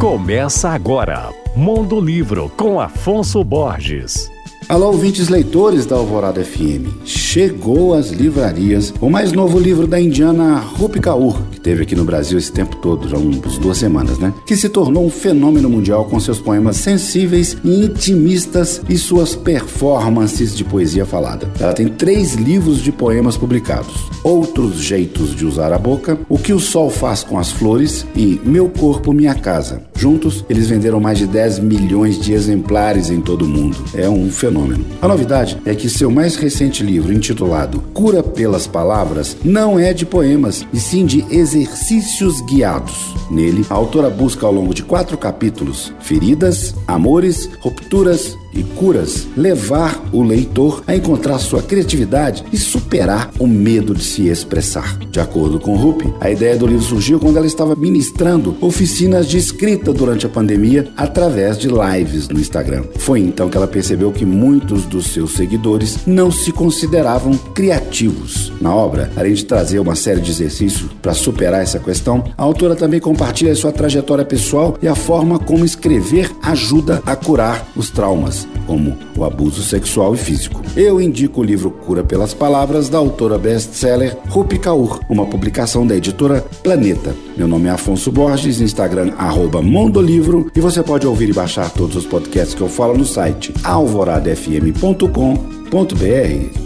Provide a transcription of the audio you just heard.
Começa agora, Mundo Livro com Afonso Borges. Alô, ouvintes leitores da Alvorada FM. Chegou às livrarias o mais novo livro da indiana Rupi Kaur, teve aqui no Brasil esse tempo todo, já umas duas semanas, né? Que se tornou um fenômeno mundial com seus poemas sensíveis e intimistas e suas performances de poesia falada. Ela tem três livros de poemas publicados: Outros Jeitos de Usar a Boca, O que o Sol Faz com as Flores e Meu Corpo, Minha Casa. Juntos, eles venderam mais de 10 milhões de exemplares em todo o mundo. É um fenômeno. A novidade é que seu mais recente livro, intitulado Cura pelas Palavras, não é de poemas, e sim de guiados. Nele, a autora busca ao longo de quatro capítulos feridas, amores, rupturas e curas, levar o leitor a encontrar sua criatividade e superar o medo de se expressar. De acordo com Rupi, a ideia do livro surgiu quando ela estava ministrando oficinas de escrita durante a pandemia através de lives no Instagram. Foi então que ela percebeu que muitos dos seus seguidores não se consideravam criativos. Na obra, além de trazer uma série de exercícios para superar essa questão, a autora também compartilha sua trajetória pessoal e a forma como escrever ajuda a curar os traumas como o abuso sexual e físico. Eu indico o livro Cura pelas Palavras, da autora best-seller Rupi Kaur, uma publicação da editora Planeta. Meu nome é Afonso Borges, Instagram arroba Mondolivro e você pode ouvir e baixar todos os podcasts que eu falo no site alvoradafm.com.br.